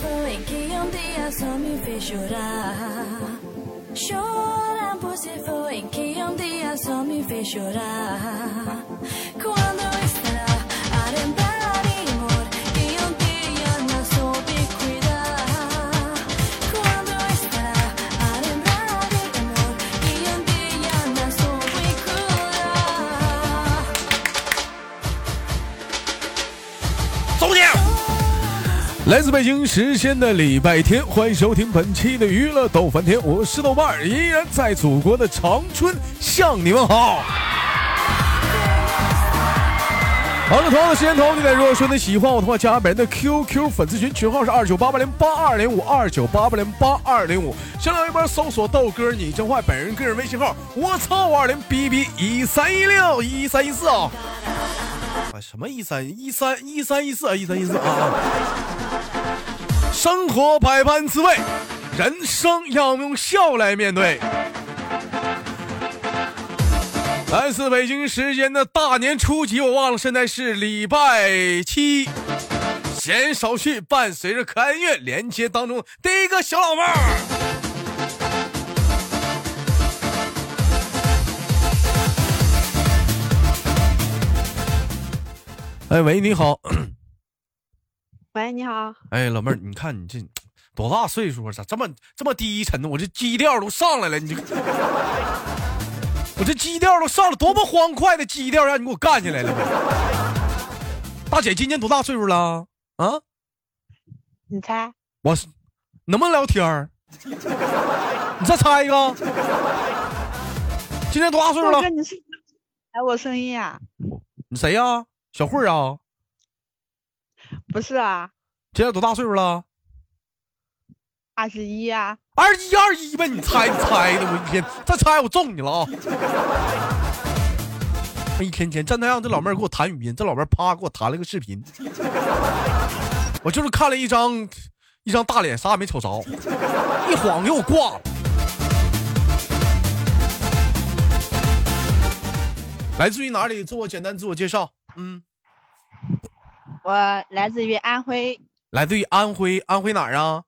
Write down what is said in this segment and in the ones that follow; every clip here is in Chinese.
foi que um dia só me fez chorar. Chorar você foi que um dia só me fez chorar. Quando estará 来自北京时间的礼拜天，欢迎收听本期的娱乐逗翻天，我是豆瓣，依然在祖国的长春向你们好。好了，同样的时间同样地点，如果说你喜欢我的话，加本人的 QQ 粉丝群，群号是二九八八零八二零五二九八八零八二零五，新浪微博搜索豆哥你真坏，本人个人微信号我操五二零 B B 一三一六一三一四啊。啊，什么一三一三一三一四啊，一三一四啊！生活百般滋味，人生要用笑来面对。来自北京时间的大年初几，我忘了，现在是礼拜七。闲言少叙，伴随着可爱乐，连接当中第一个小老妹儿。哎喂，你好。喂，你好，哎，老妹儿，你看你这多大岁数啊？咋这么这么低沉呢？我这基调都上来了，你这，我这基调都上了，多么欢快的基调，让你给我干起来了！大姐今年多大岁数了？啊，你猜？我是能不能聊天儿？你再猜一个，今年多大岁数了？豆哥，你是来我声音啊、你谁呀、小慧儿啊？不是啊，今年多大岁数了？二十一呀。二一二一呗，你猜你猜的，我一天再猜我揍你了啊！一天天真的让这老妹儿给我弹语音，这老妹儿啪给我弹了个视频，我就是看了一张一张大脸，啥也没瞅着，一晃给我挂了。来自于哪里？自我简单自我介绍。嗯，我来自于安徽，来自于安徽，安徽哪儿啊？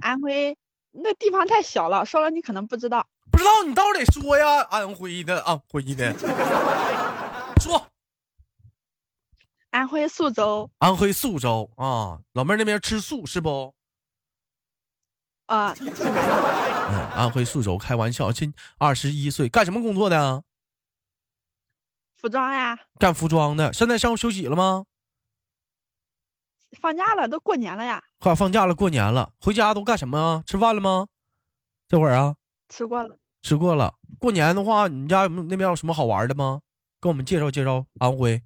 安徽那地方太小了，说了你可能不知道。不知道你到底说呀？安徽的，安徽的，说。安徽宿州，安徽宿州啊，老妹儿那边吃素是不？呃，是南方嗯，安徽宿州，开玩笑，今二十一岁，干什么工作的啊？服装呀，干服装的。现在上午休息了吗？放假了，都过年了呀，快放假了，过年了，回家都干什么啊？吃饭了吗？这会儿啊，吃过了。吃过了。过年的话，你们家那边有什么好玩的吗？给我们介绍介绍安徽。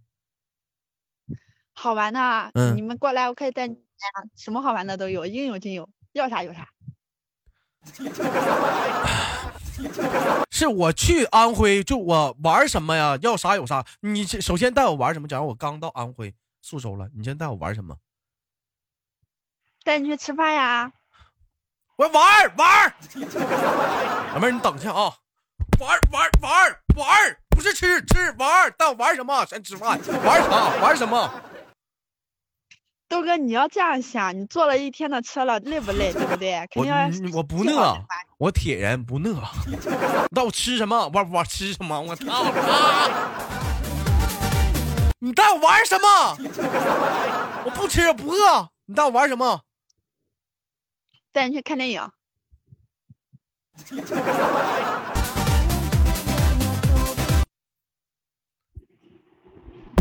好玩的啊，嗯你们过来，我可以带你来啊，什么好玩的都有，应有尽有，要啥有啥。是我去安徽，就我玩什么呀？要啥有啥。你首先带我玩什么？假如我刚到安徽宿州了，你先带我玩什么？带你去吃饭呀，我玩玩儿，老妹 儿你等一下啊，玩玩玩玩，不是吃吃玩儿，带我玩什么？先吃饭，玩啥？玩什么？豆哥，你要这样想，你坐了一天的车了，累不累？对不对？肯我定我不饿，我铁人不饿。你带我吃什么？我我吃什么？我操！啊你带我玩什么？我不吃，不饿。你带我玩什么？带你去看电影。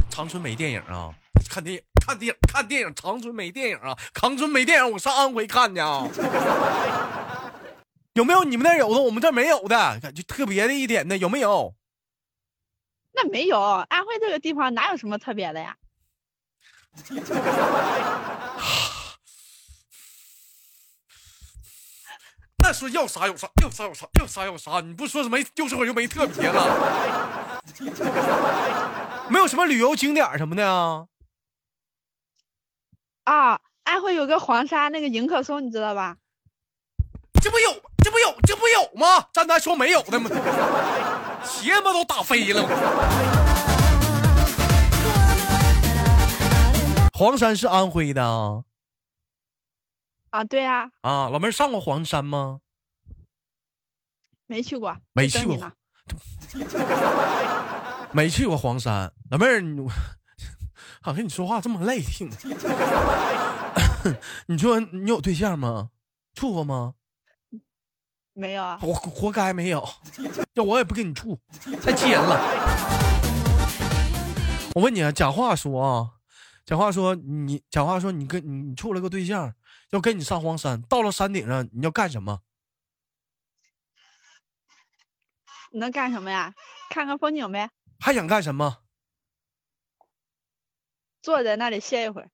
长春没电影啊？看电影，看电影，看电影。长春没电影啊？长春没电影，我上安徽看去啊。有没有你们那有的，我们这没有的？感觉特别的一点的有没有？那没有，安徽这个地方哪有什么特别的呀？那说要啥有啥，要啥有啥，要啥有啥。你不说什么就这会儿又没特别了，没有什么旅游景点什么的啊？啊，安徽有个黄山，那个迎客松，你知道吧？这不有，这不有，这不有吗？咱咱说没有的吗？鞋不都打飞了吗？黄山是安徽的啊？啊，对呀、啊，老妹儿上过黄山吗？没去过，没去过。没去过黄山，老妹儿，你好跟你说话这么累挺。你说你有对象吗？处过吗？没有啊，活活该没有，要我也不跟你处，太气人了。我问你啊，假话说啊，假话说你假话说你跟你你处了个对象，要跟你上黄山，到了山顶上你要干什么？你能干什么呀？看看风景呗，还想干什么？坐在那里歇一会儿。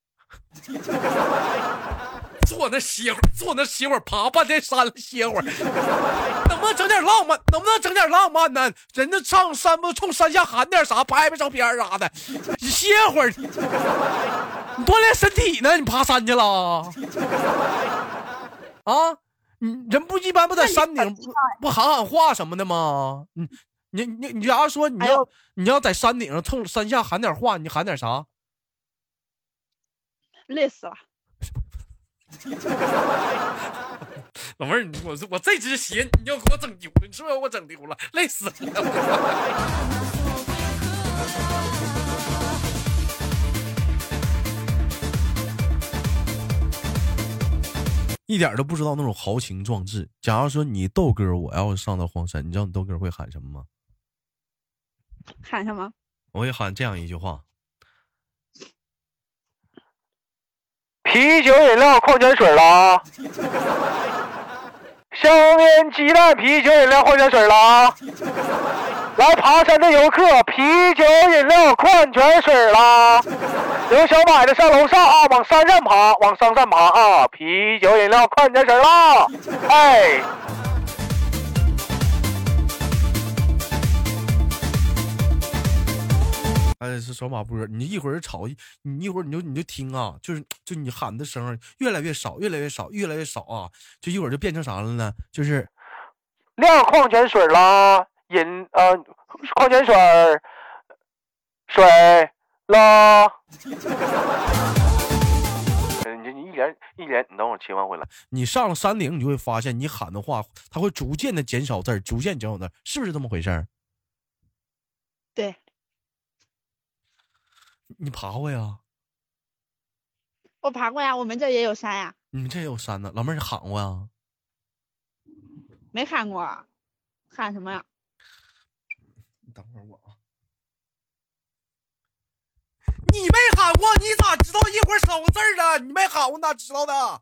坐那歇会儿，坐那歇会儿，爬半天山了歇会儿，能不能整点浪漫？能不能整点浪漫呢？人家上山不冲山下喊点啥，拍拍照片啥的，你歇会儿，你锻炼身体呢？你爬山去了？啊，你人不一般不在山顶不不喊喊话什么的吗？你你你你假如说你要你要在山顶上冲山下喊点话，你喊点啥？累死了。老妹儿，你我我这只鞋你要给我整丢了，你是不是要给我整丢了？累死了！一点都不知道那种豪情壮志。假如说你豆哥，我要是上到荒山，你知道你豆哥会喊什么吗？喊什么？我会喊这样一句话：啤酒、饮料、矿泉水了啊！香烟、鸡蛋、啤酒、饮料、矿泉水了啊！来爬山的游客，啤酒、饮料、矿泉水啦！有想买的上楼上啊，往山上爬，往山上爬啊！啤酒、饮料、矿泉水啦！哎。哎，是小马波，你一会儿吵，你一会儿你就你就听啊，就是就你喊的声越来越少，越来越少，越来越少啊，就一会儿就变成啥了呢？就是亮矿泉水啦，饮呃矿泉水儿水啦。呃你你一连一连，你等会儿切换回来。你上了山顶，你就会发现你喊的话，它会逐渐的减少字儿，逐渐减少字儿，是不是这么回事儿？对，你爬过呀？我爬过呀，我们这也有山呀，你们这也有山呢，老妹儿你喊过呀？没喊过，喊什么呀？你等会儿我啊。你没喊过，你咋知道一会儿少个字儿的？你没喊过，哪知道的？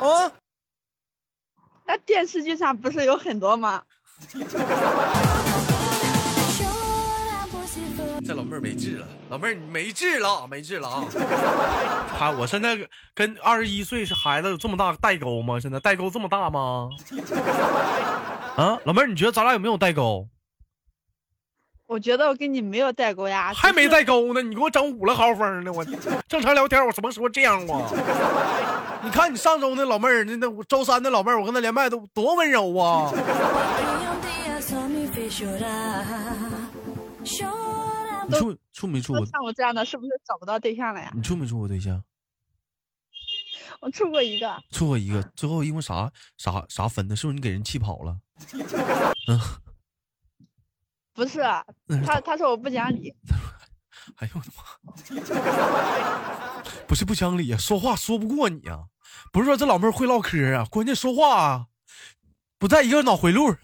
啊？那电视剧上不是有很多吗？妹儿没治了，老妹儿你没治了，没治了啊！还我现在跟二十一岁是孩子有这么大代沟吗？现在代沟这么大吗？啊，老妹儿，你觉得咱俩有没有代沟？我觉得我跟你没有代沟呀，还没代沟呢，你给我整五了豪风呢！我 正常聊天，我什么时候这样过？你看你上周那老妹儿，那那周三那老妹儿，我跟她连麦都多温柔啊！你处处没处过？像我这样的，是不是找不到对象了呀？你处没处过对象？我处过一个，处过一个，最后因为啥啥啥分的？是不是你给人气跑了？嗯 不是嗯他，他说我不讲理，哎呦我的妈！不是不讲理啊，说话说不过你啊！不是说这老妹儿会唠嗑啊，关键说话啊不在一个脑回路。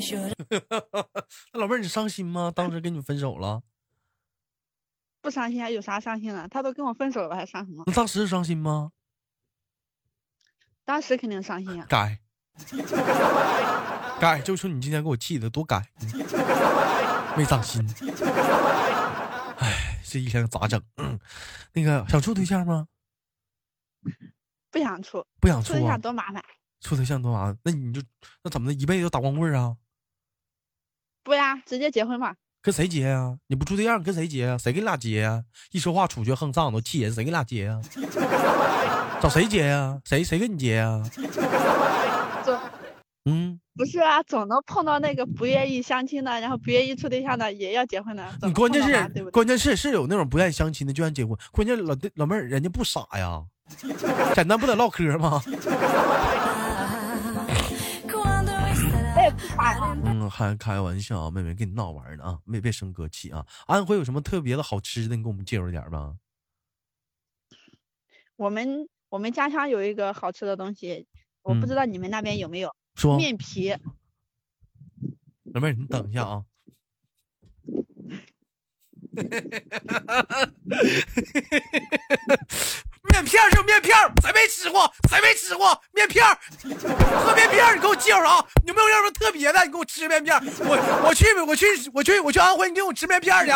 那老妹儿你伤心吗？当时跟你分手了，不伤心还有啥伤心的？他都跟我分手了，还伤什么？那当时伤心吗？当时肯定伤心啊。该，该，就说你今天给我气的多该，没长心。哎，这一天咋整？嗯，那个想处对象吗？不想处，不想处啊处对象？多麻烦。处对象多麻烦，那你就那怎么的？一辈子就打光棍啊？不呀，直接结婚嘛。跟谁结呀、你不处对象跟谁结呀、谁跟你俩结呀、一说话处决横上都气人，谁跟你俩结呀、找谁结呀、谁谁跟你结呀、做嗯，不是啊，总能碰到那个不愿意相亲的，然后不愿意处对象的，也要结婚的。你关键？是关键是是有那种不愿意相亲的就愿意结婚，关键老弟老妹儿人家不傻呀，简单不得唠嗑吗？呀。嗯，还开玩笑啊，妹妹跟你闹玩呢啊，别别生哥气啊。安徽有什么特别的好吃的，你给我们介绍点吧。我们我们家乡有一个好吃的东西，我不嗯知道你们那边有没有说，面皮。老妹儿，你等一下啊。面片儿就面片，谁没吃过？谁没吃过面片？喝面片，你给我介绍啥？有没有什么特别的？你给我吃面片。我我去我去我去我去安徽，你给我吃面片去。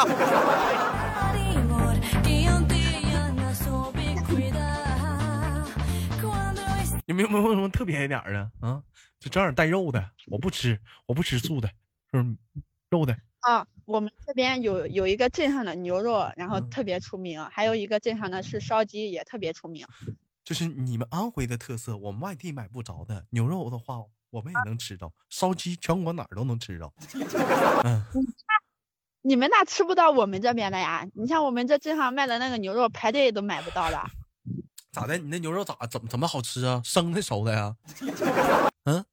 有没有没有什么特别一点的啊？就整点带肉的，我不吃，我不吃素的，是？肉的。啊，我们这边有有一个镇上的牛肉，然后嗯特别出名，还有一个镇上的是烧鸡，也特别出名。就是你们安徽的特色，我们外地买不着的。牛肉的话，我们也能吃着；烧鸡，全国哪儿都能吃着。嗯，你们那吃不到我们这边的呀？你像我们这镇上卖的那个牛肉，排队都买不到了。咋的？你那牛肉咋怎么怎么好吃啊？生的熟的呀？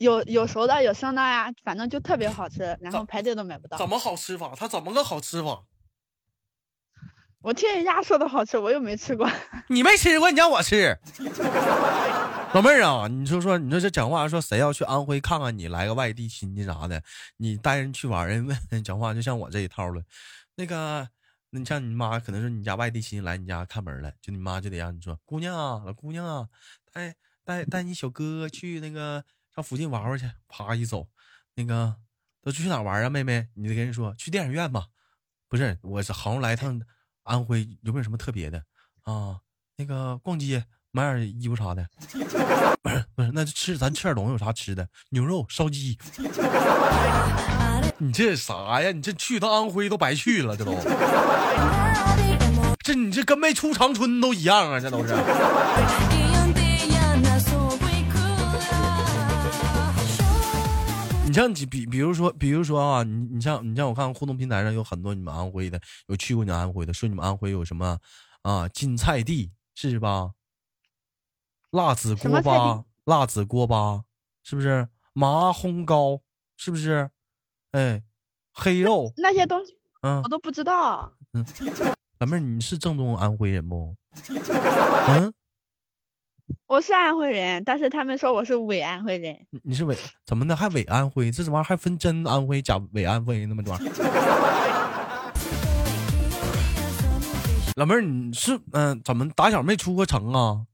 有有熟的，有生的呀，反正就特别好吃，然后排队都买不到。怎么好吃法？它怎么个好吃法？我听人家说的好吃，我又没吃过。你没吃过，你让我吃。老妹儿啊，你说说，你说这讲话说谁要去安徽看看你，来个外地亲戚啥的，你带人去玩儿，人问人讲话就像我这一套了。那个，那你像你妈，可能是你家外地亲戚来你家看门儿了，就你妈就得让你说，姑娘啊，老姑娘啊，带带带你小哥哥去那个上附近玩玩去。啪一走，那个都去哪玩啊，妹妹？你得跟人说去电影院吧。不是，我是好像来趟安徽，有没有什么特别的啊？那个逛街买点衣服啥的，不是不是，那就吃咱吃点东西，有啥吃的？牛肉、烧鸡。你这啥呀？你这去趟安徽都白去了，这都，这你这跟没出长春都一样啊，这都是。你像比比比如说，比如说啊，你你像你像我看互动平台上有很多你们安徽的，有去过你们安徽的，说你们安徽有什么啊金菜地是吧？辣子锅巴，辣子锅巴是不是？麻烘糕是不是？哎，黑肉，那些东西嗯我，都不知道。嗯 老妹儿你是正宗安徽人不？嗯，我是安徽人，但是他们说我是伪安徽人。你你是伪怎么的？还伪安徽？这玩意儿还分真安徽假伪安徽那么玩意儿？老妹儿，你是嗯、怎么打小没出过城啊？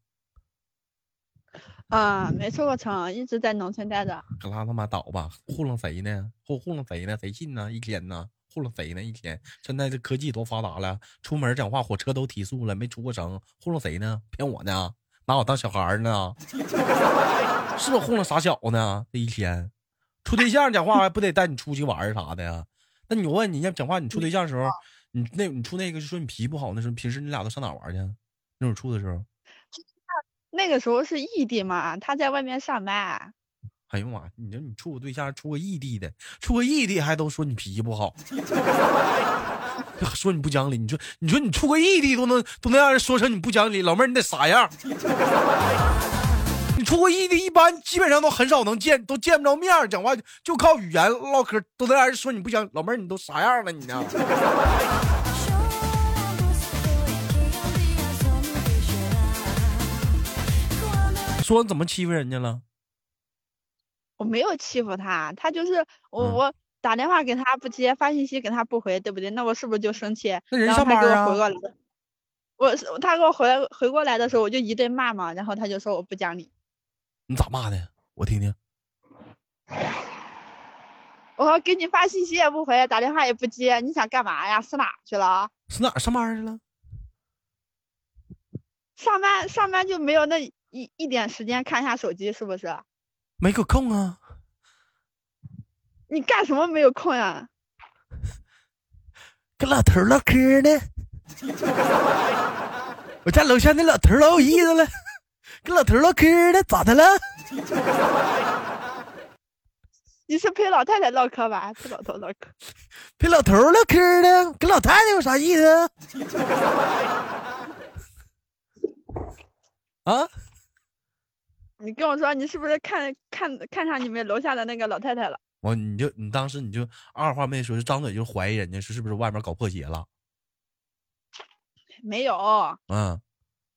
啊、没出过城，一直在农村待着。可拉他妈倒吧！糊弄谁呢？糊糊弄谁呢？谁信呢？一天呢？糊弄谁呢？一天？现在这科技多发达了，出门讲话火车都提速了，没出过城，糊弄谁呢？骗我呢？拿我当小孩呢？是不是糊弄傻小子呢？这一天，处对象讲话还不得带你出去玩啥的呀？那你我问你，要讲话，你处对象的时候，你那你处那个就说你脾气不好，那时候平时你俩都上哪玩去？那会儿处的时候，那个时候是异地嘛，他在外面上班。哎呦妈！你说你处个对象，处个异地的，处个异地还都说你脾气不好，说你不讲理。你说，你说你处个异地都能都能让人说成你不讲理，老妹儿你得啥样？你处个异地，一般基本上都很少能见，都见不着面儿，讲话就靠语言唠嗑，都能让人说你不讲。老妹儿，你都啥样了你呢 um 说怎么欺负人家了？我没有欺负他，他就是我，嗯我打电话给他不接，发信息给他不回，对不对？那我是不是就生气？那人然后他给上班啊我回过来，我他给我回来回过来的时候，我就一顿骂嘛，然后他就说我不讲理。你咋骂的？我听听。我说给你发信息也不回，打电话也不接，你想干嘛呀？是哪去了？是哪上班去了？上班上班就没有那一一点时间看一下手机，是不是？没有空啊。你干什么没有空呀？跟老头儿唠嗑呢。我家楼下那老头儿老有意思了，跟老头唠嗑呢，咋的了？你是陪老太太唠嗑吧？陪老头唠嗑。陪老头唠嗑呢，跟老太太有啥意思？啊？你跟我说，你是不是看看看上你们楼下的那个老太太了？我你就你当时你就二话没说，就张嘴就怀疑人家是是不是外面搞破鞋了？没有，嗯，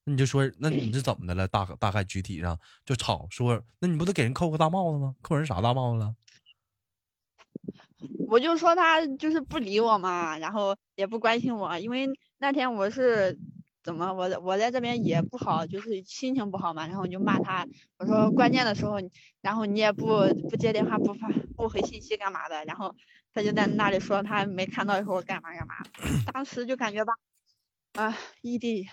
那你就说，那你是怎么的了？大大概具体上就吵说，那你不得给人扣个大帽子吗？扣人啥大帽子了？我就说他就是不理我嘛，然后也不关心我，因为那天我是怎么我我在这边也不好，就是心情不好嘛，然后我就骂他，我说关键的时候，然后你也不不接电话，不发不回信息干嘛的，然后他就在那里说他没看到以后干嘛干嘛，当时就感觉吧，啊，异地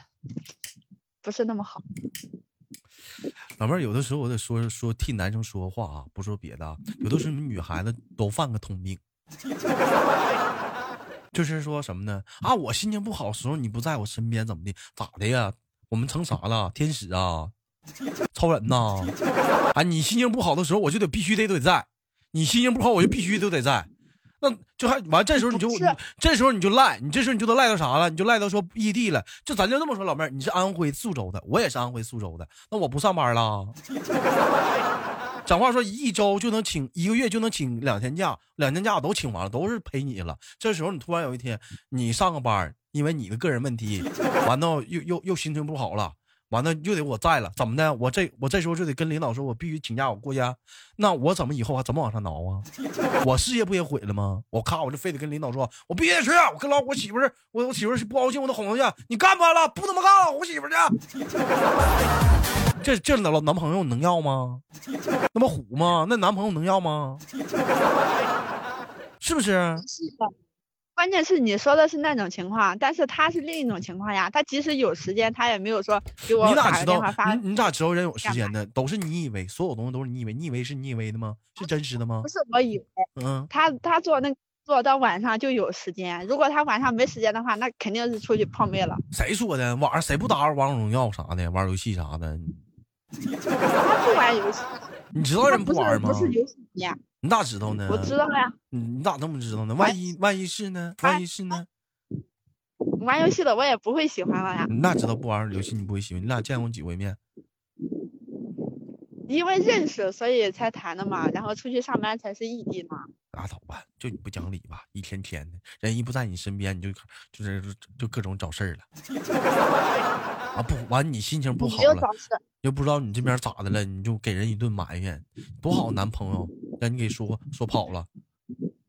不是那么好。老妹儿，有的时候我得说说替男生说话啊，不说别的啊，有的时候女孩子都犯个通病，就是说什么呢？啊，我心情不好的时候你不在我身边，怎么的？咋的呀？我们成啥了？天使啊？超人呐？啊，你心情不好的时候我就得必须得得在，你心情不好我就必须都得在。那就还完，这时候你就你这时候你就赖，你这时候你就都赖到啥了？你就赖到说异地了。就咱就这么说，老妹儿，你是安徽宿州的，我也是安徽宿州的，那我不上班了。讲话说一周就能请一个月就能请两天假，两天假都请完了，都是陪你了。这时候你突然有一天你上个班，因为你的个人问题，完到又又又心情不好了，完了又得我在了，怎么的？我这我这时候就得跟领导说，我必须请假，我过家。那我怎么以后还怎么往上挠啊？我事业不也毁了吗？我咔，我就非得跟领导说，我必须得去，我跟老我媳妇儿，我我媳妇儿不高兴，我得哄她去。你干吧了，不他妈干了，我媳妇儿去。这这老男朋友能要吗？那么虎吗？那男朋友能要吗？是不是？是的，关键是你说的是那种情况，但是他是另一种情况呀。他即使有时间，他也没有说给我打你咋知道个电话发。？你你咋知道人有时间呢？都是你以为，所有东西都是你以为，你以为是你以为的吗？是真实的吗不？是我以为嗯，他他做那个做到晚上就有时间，如果他晚上没时间的话，那肯定是出去泡妹了。谁说的？晚上谁不打玩王者荣耀啥的，玩游戏啥的？他不玩游戏，你知道人不玩吗不？是游戏迷啊，你咋知道呢？我知道呀。你你咋这么知道呢？万一万一是呢？万一是呢？玩游戏的我也不会喜欢了呀，你咋知道不玩游戏你不会喜欢？你俩见过几回面？因为认识所以才谈的嘛，然后出去上班才是异地嘛。拉倒吧，就你不讲理吧，一天天的，人一不在你身边，你就就是就各种找事儿了。啊不完，你心情不好了，又不知道你这边咋的了，你就给人一顿埋怨，多好男朋友，让你给说说跑了，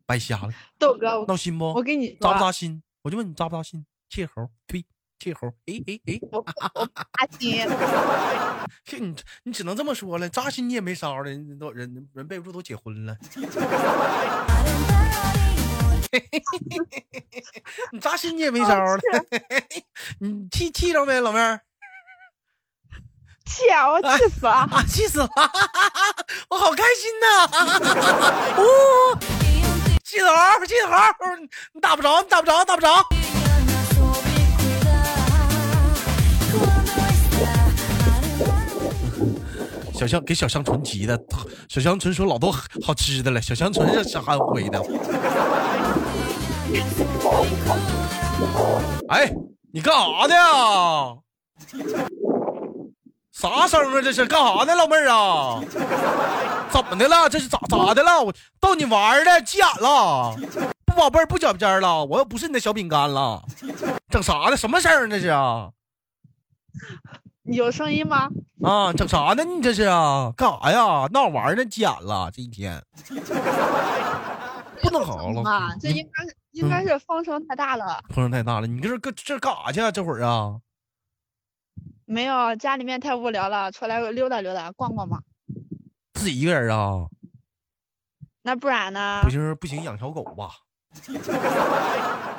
白瞎了，豆哥，闹心不我？给你扎不，扎心？我就问你扎不扎心？切猴，呸，切猴，哎哎哎，我我扎心，这你你只能这么说了，扎心你也没招了，人都人人备不住都结婚了，你扎心你也没招了，你气气着没，老妹儿？气啊，我气 死了！啊，气死了！我好开心呐！哦，气头儿，气头儿，你打不着，你打不着，打不着。小香给小香纯急的，小香纯说老多好吃的了。小香纯是安徽的。哎，你干啥呢？啥声啊？这是干啥呢，老妹儿啊？怎么的了？这是咋咋的了？我逗你玩儿的，急眼了，不宝贝儿不脚尖儿了，我又不是你的小饼干了，整啥呢？什么声儿这是啊？有声音吗？啊，整啥呢？你这是啊？干啥呀？闹玩儿呢？急眼了，这一天 不能好了啊，，这应该是应该是风声太大了。风声太大了。你这是搁这干啥去啊？这会儿啊？没有，家里面太无聊了，出来溜达溜达，逛逛嘛。自己一个人啊？那不然呢不？行不行，养条狗吧。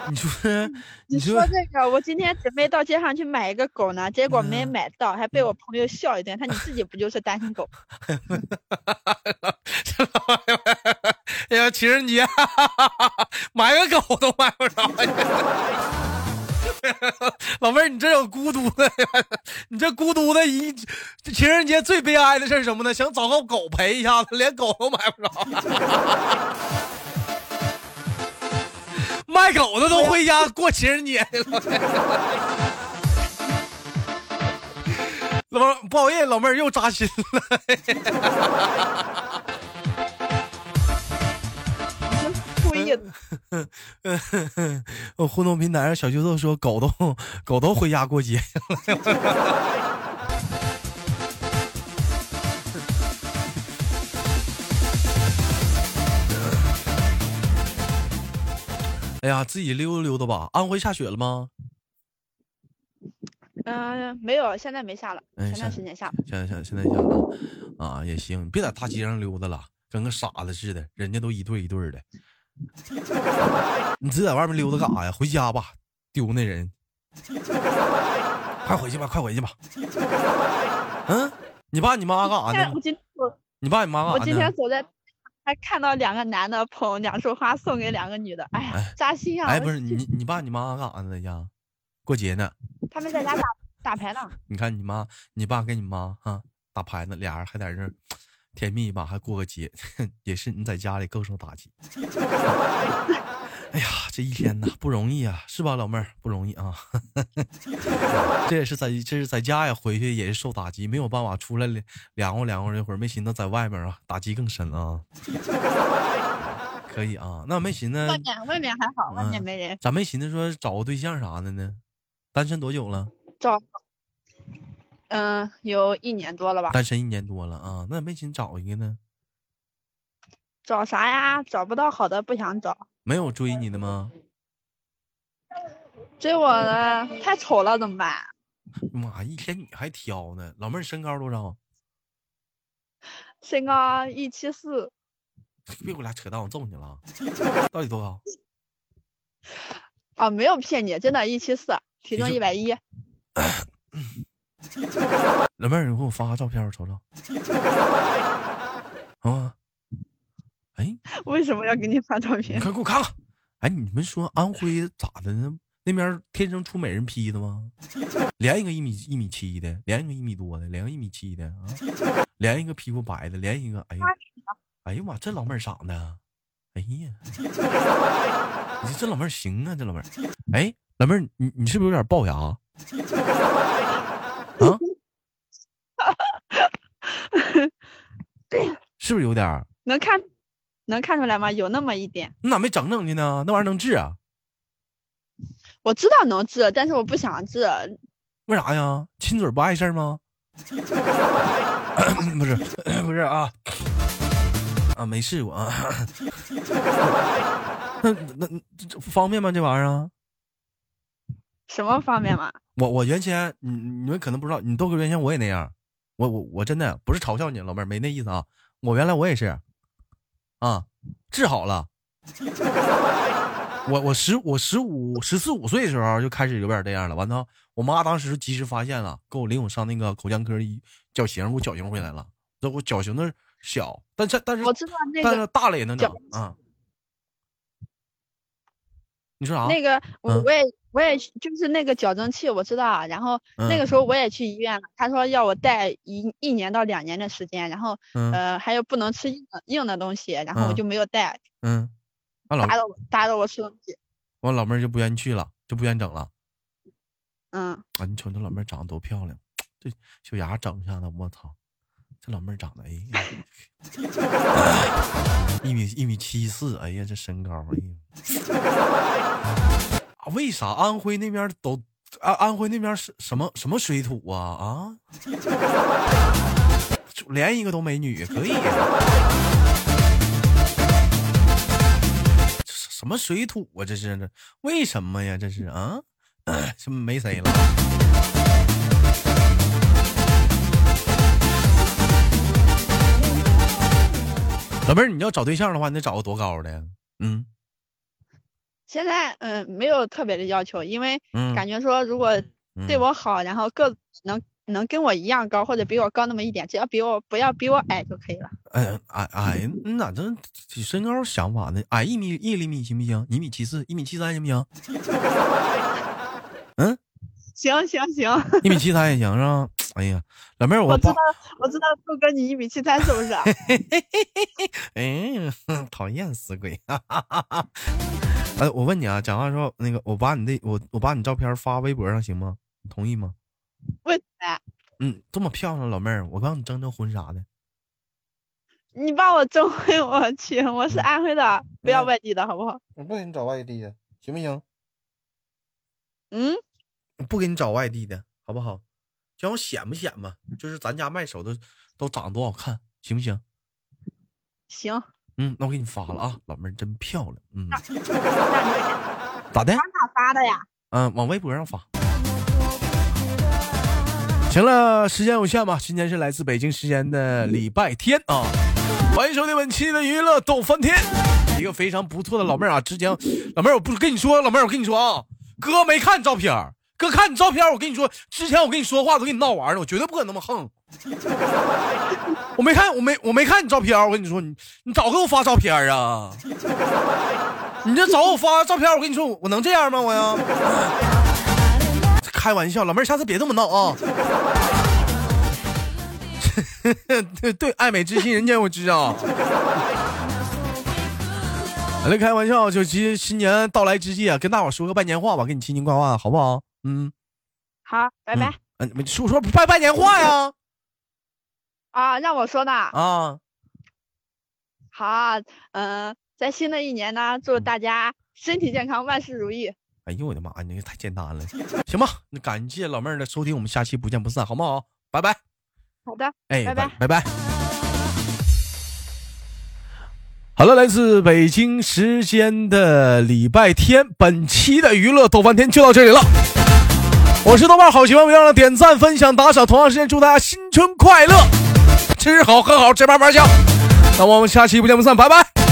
你说 你你说说这个，我今天准备到街上去买一个狗呢，结果没嗯买到，还被我朋友笑一顿。他你自己不就是单身狗？哎呀，情人节买个狗都买不着。老妹儿，你这有孤独的，你这孤独的一情人节最悲哀的事是什么呢？想找个狗陪一下子，连狗都买不着。卖狗的都回家过情人节去了。老妹儿，不好意思，老妹儿又扎心了。故意的。我 互动平台上小舅子说狗都狗都回家过节 哎呀，自己溜达溜达吧。安徽下雪了吗？嗯、没有，现在没下了，嗯前段时间下了。现在下现在下了啊，也行，别在大街上溜达了，跟个傻子似的，人家都一对一对的。你只在外面溜达干啥呀？回家吧，丢那人。快回去吧，快回去吧。嗯，你爸你妈干啥呢我？今我你爸你妈我干啥呢？今天走在，还看到两个男的捧两束花送给两个女的，哎扎心啊！哎，不是你你爸你妈干啥呢？在家过节呢？他们在家打打牌呢。你看你妈你爸跟你妈哈打牌呢，俩人还在这儿甜蜜吧，还过个节，也是你在家里更受打击。哎呀，这一天呐不容易啊，是吧，老妹儿不容易啊。这也是在这是在家呀，回去也是受打击，没有办法出来凉凉快凉快一会儿，没寻思在外面啊打击更深啊。可以啊，那没寻思外面外面还好，外面嗯没人咋没寻思说找个对象啥的呢？单身多久了？找。嗯，有一年多了吧？单身一年多了啊，那没寻思找一个呢？找啥呀？找不到好的不想找，没有追你的吗？追我的太丑了怎么办？妈，一天你还挑呢？老妹儿身高多少？身高一七四，别给我俩扯淡，我揍你了啊！到底多高？啊，没有骗你，真的，一七四，体重一百一。老妹儿，你给我发个照片，我瞅瞅。啊，哎，为什么要给你发照你片？快给我看看。哎，你们说安徽咋的呢？那边天生出美人坯的吗？连一个一米一米七的，连一个一米多的，连个一米七的啊，连一个皮肤白的，连一个哎呀，哎呀妈，这老妹儿长的？哎呀，你这这老妹儿行啊，这老妹儿。哎，老妹儿，你你是不是有点龅牙？是不是有点儿？能看能看出来吗？有那么一点，你咋没整整去呢？那玩意儿能治啊？我知道能治，但是我不想治。为啥呀？亲嘴不碍事儿吗？不是，不是啊，啊，没试过啊。那那方便吗？这玩意儿啊？什么方便吗？我我原先，你你们可能不知道，你豆哥原先我也那样。我我我真的不是嘲笑你，老妹儿没那意思啊。我原来我也是，啊，治好了。我我十我十五十四五岁的时候就开始有点这样了，完了，我妈当时及时发现了，给我领我上那个口腔科医矫形，给我矫形回来了。这我矫形的小，但是但是我知道那但个是大了也能整矫啊。你说啥？那个，我嗯我也我也就是那个矫正器，我知道。然后那嗯个时候我也去医院了，他说要我戴一一年到两年的时间，然后嗯呃还有不能吃硬的硬的东西，然后我嗯就没有戴，嗯，打扰我打扰我吃东西。完老妹儿就不愿意去了，就不愿意整了。嗯，啊，你瞅这老妹儿长得多漂亮，这小牙整一下子，我操，老妹儿长得哎呀，一米一米七四，哎呀，这身高，哎呀，为啥安徽那边都安安徽那边是什么什么水土啊啊？连一个都美女，可以。这什么水土啊？这是这为什么呀？这是啊？没谁了？老妹儿，你要找对象的话，你得找个多高的？嗯现在嗯没有特别的要求，因为嗯，感觉说如果对嗯我好，然后个子能能跟我一样高，或者比我高那么一点，只要比我不要比我矮就可以了。哎矮矮，你咋这身高想法呢？矮一米一厘米行不行？一米七四，一米七三行不行？嗯，行行行，一米七三也行是吧？哎呀，老妹儿，我知道，我知道豆哥你一米七三是 不是？哎，讨厌死鬼！哎，我问你啊，讲话说那个，我把你的我我把你照片发微博上行吗？你同意吗？为啥呀？嗯，这么漂亮老妹儿，我帮你征征婚啥的。你帮我征婚，我去，我是安徽的，不要嗯外地的好不好？我不给你找外地的，行不行？嗯，不给你找外地的，好不好？叫我显不显吧？就是咱家卖手的都长得多好看，行不行？行，嗯，那我给你发了啊，老妹儿真漂亮。嗯，咋的？哪发的呀？嗯，往微博上发。行了，时间有限吧，今天是来自北京时间的礼拜天啊，欢迎收听本期的娱乐逗翻天，一个非常不错的老妹儿啊，之前老妹儿我不是跟你说，老妹儿我跟你说啊，哥没看你照片儿，哥看你照片，我跟你说，之前我跟你说话都跟你闹玩呢，我绝对不可能那么横。我没看，我没我没看你照片，我跟你说，你你早给我发照片啊！你这找我发照片，我跟你说，我能这样吗？我呀。开玩笑，老妹儿，下次别这么闹啊！对 对，爱美之心，人间我知啊。好了，开玩笑，就其实新年到来之际啊，跟大伙说个拜年话吧，给你亲亲挂挂，好不好？嗯，好，拜拜。嗯，你说说拜拜年话呀？啊，让我说呢。啊，好，嗯、在新的一年呢，祝大家身体健康，万事如意。哎呦我的妈呀，那个太简单了，行吧？那感谢老妹儿的收听，我们下期不见不散，好不好？拜拜。好的，哎，拜拜拜拜。好了，来自北京时间的礼拜天，本期的娱乐逗翻天就到这里了。我是豆瓣儿好喜欢，别忘了点赞、分享、打赏。同样时间祝大家新春快乐，吃好喝好，这慢慢香。那我们下期不见不散，拜拜。